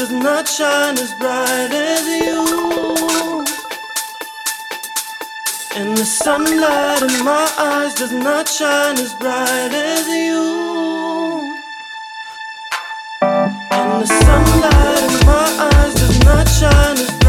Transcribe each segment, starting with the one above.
does not shine as bright as you. And the sunlight in my eyes does not shine as bright as you. And the sunlight in my eyes does not shine as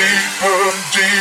deeper, deeper.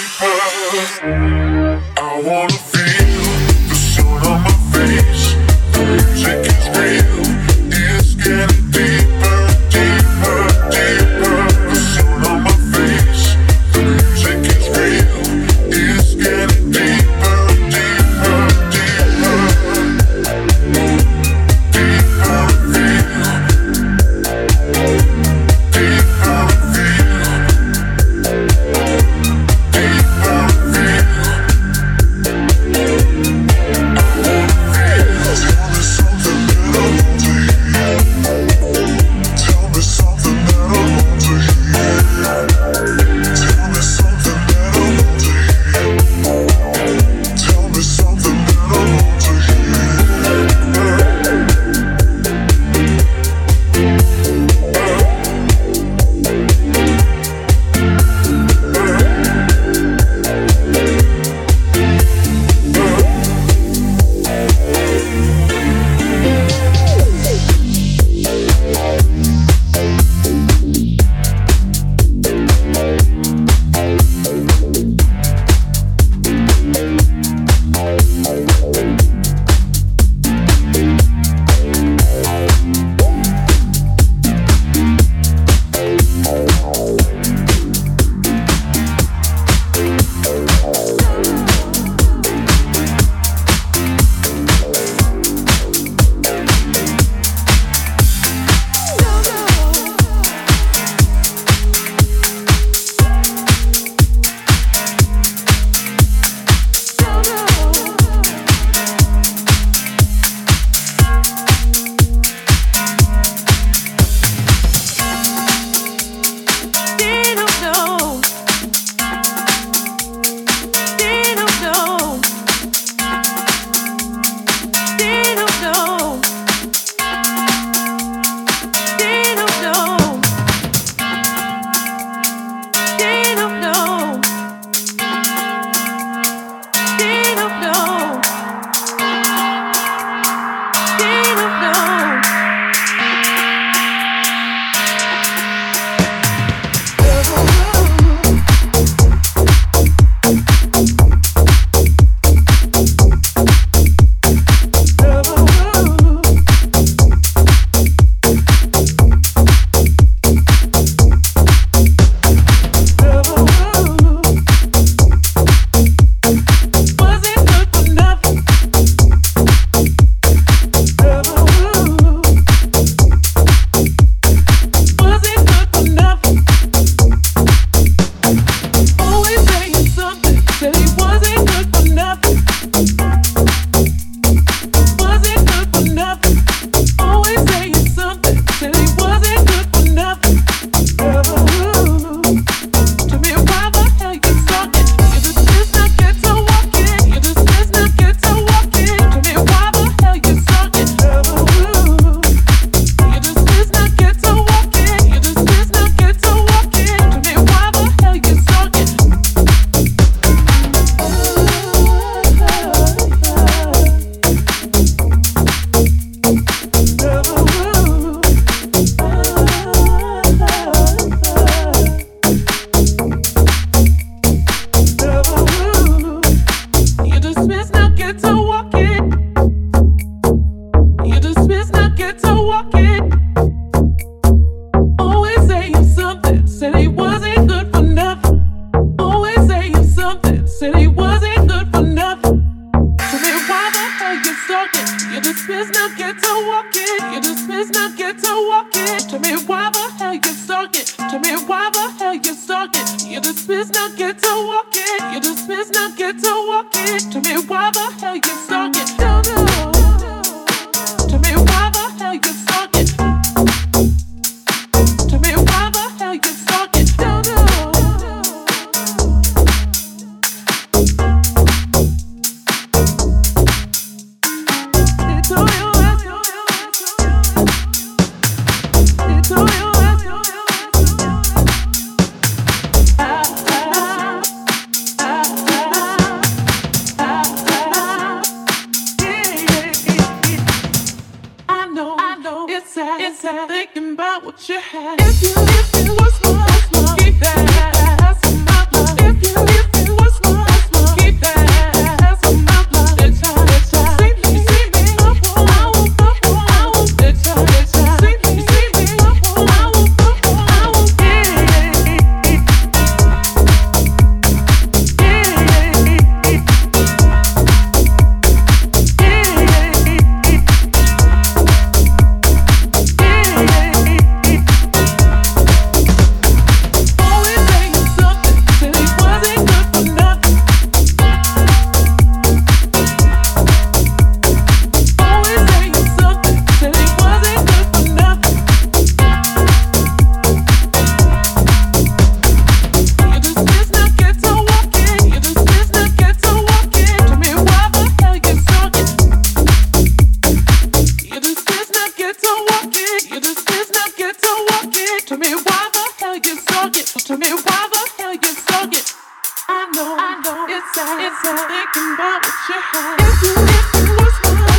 I know, I know, it's sad, it's sad, thinking about what you had. If you, if you lose my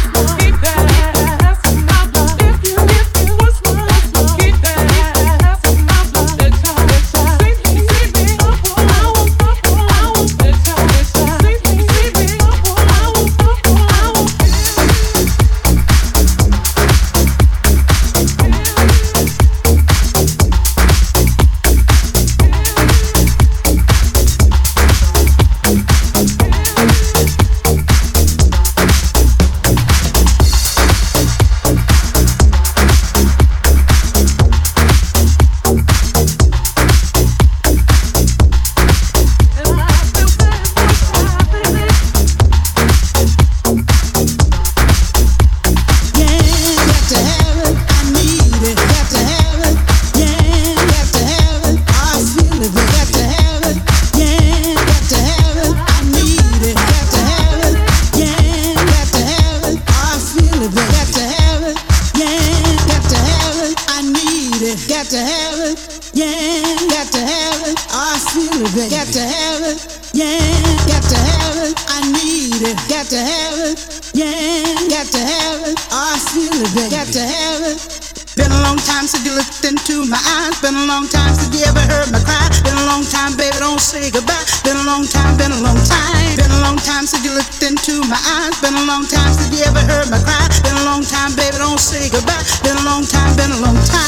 say goodbye. Been a long time, been a long time. Been a long time since you looked into my eyes. Been a long time since you ever heard my cry. Been a long time, baby, don't say goodbye. Been a long time, been a long time.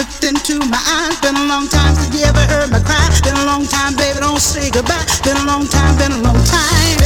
looked into my eyes. Been a long time since you ever heard my cry. Been a long time, baby, don't say goodbye. Been a long time, been a long time.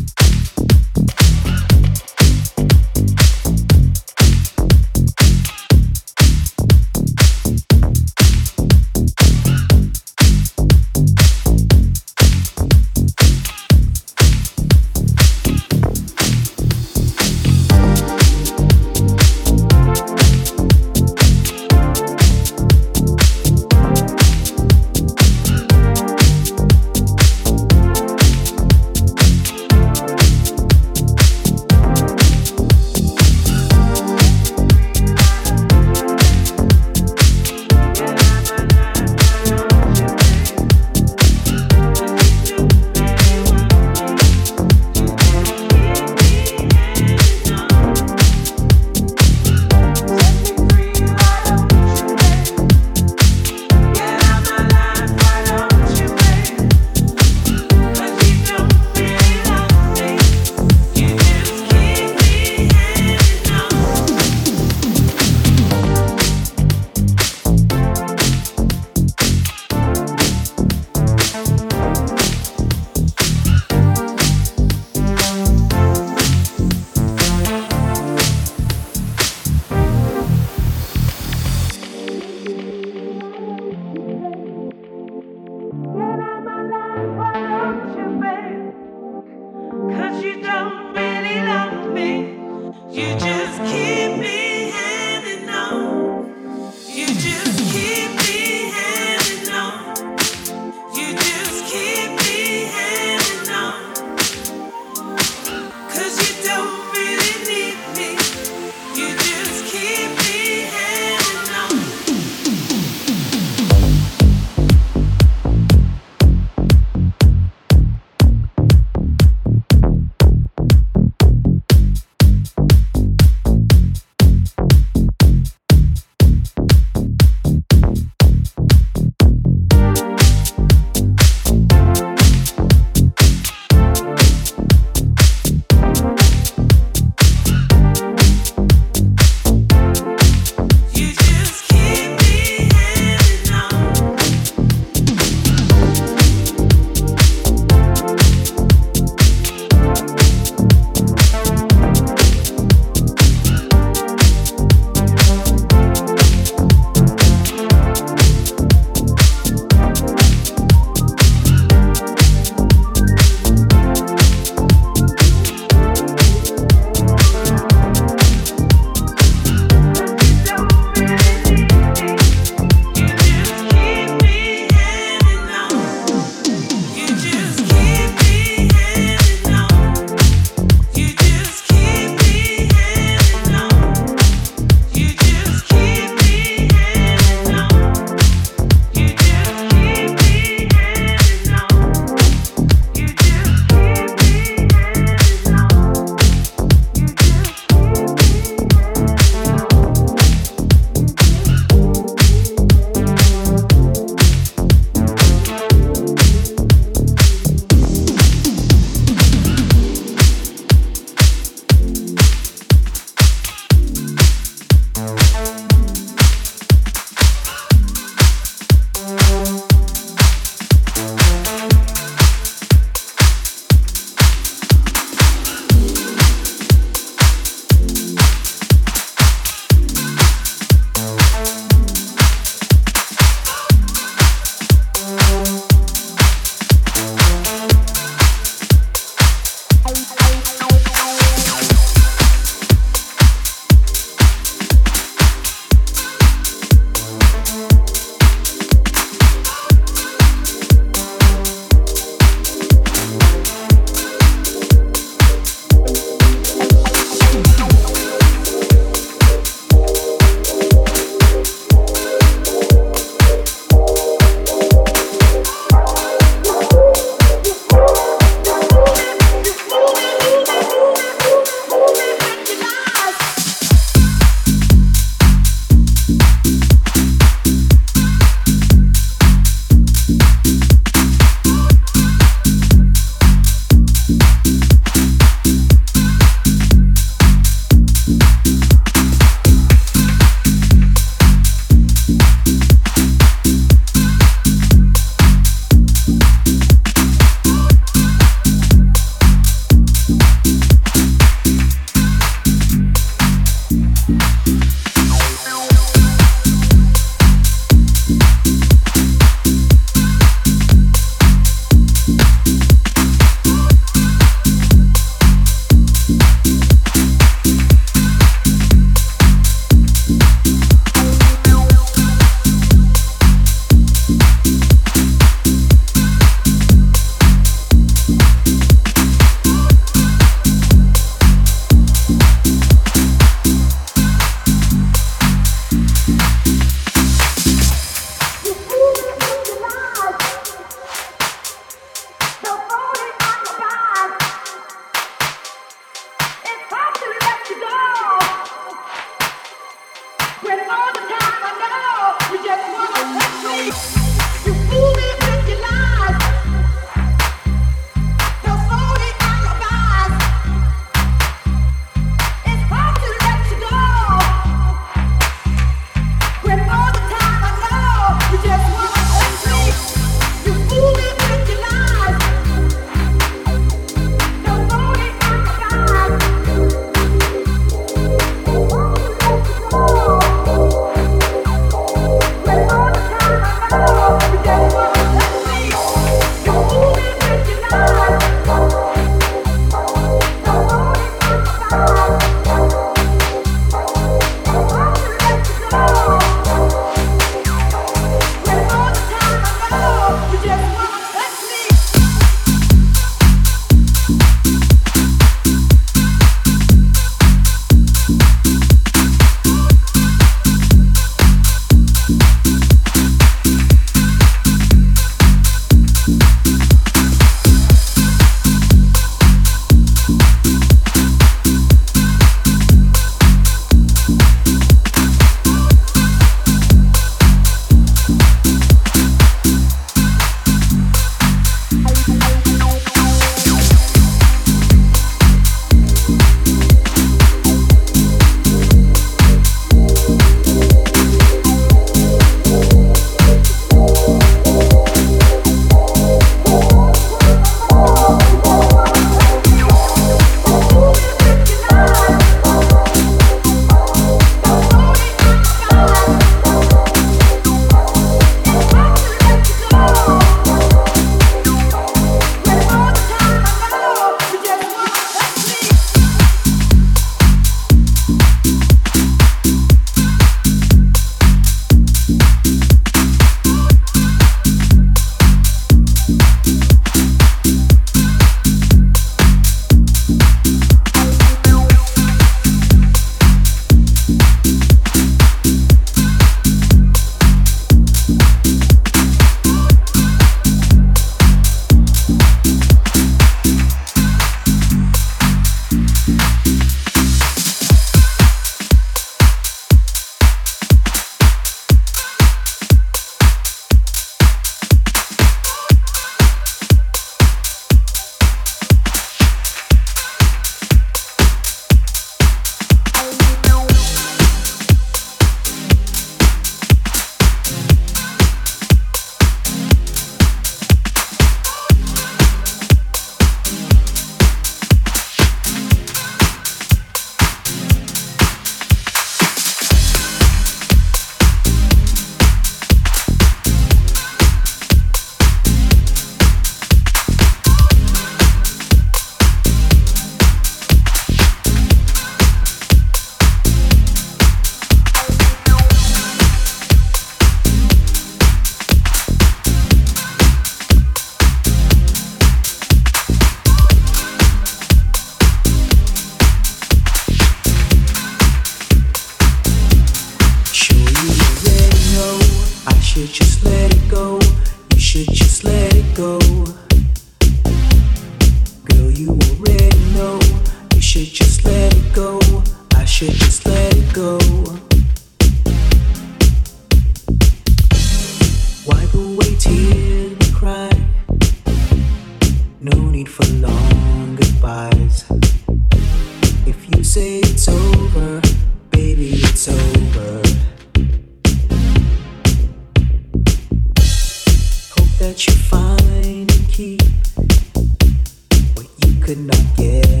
could not get.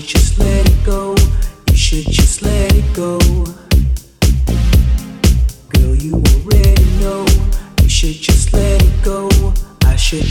should just let it go. You should just let it go. Girl, you already know. You should just let it go. I should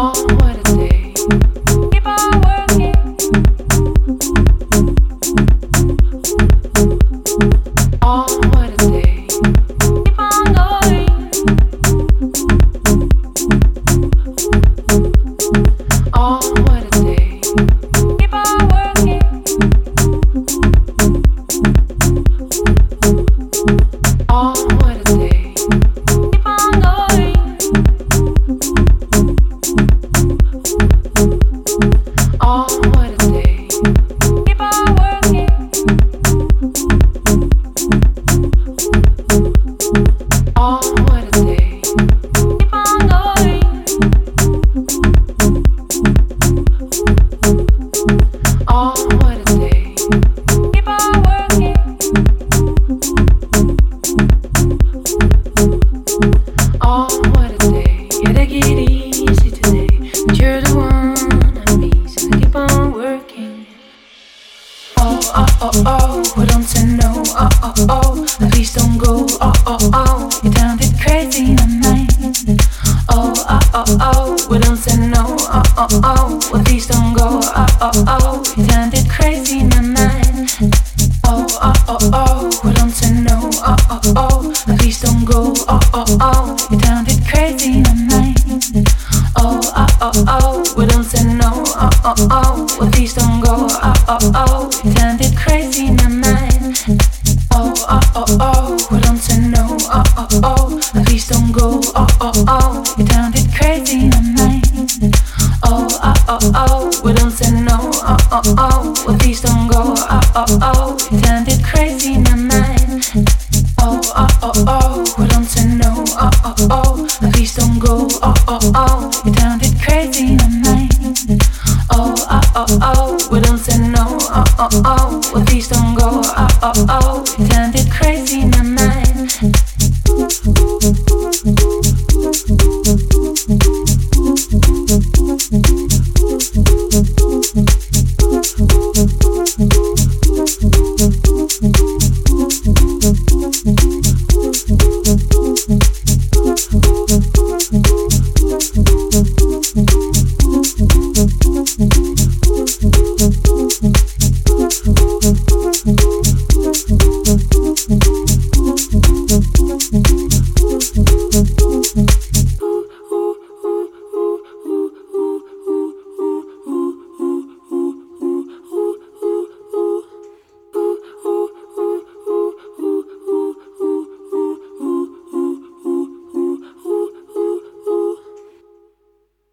always. oh oh, well, please don't go. Oh oh oh, you can be crazy in my mind. Oh oh oh oh, well, don't say no. Oh oh oh, well, please don't go. Oh oh oh, you can it crazy in my mind. Oh oh oh oh, well, don't say no. Oh oh oh, well, please don't go. Oh oh oh.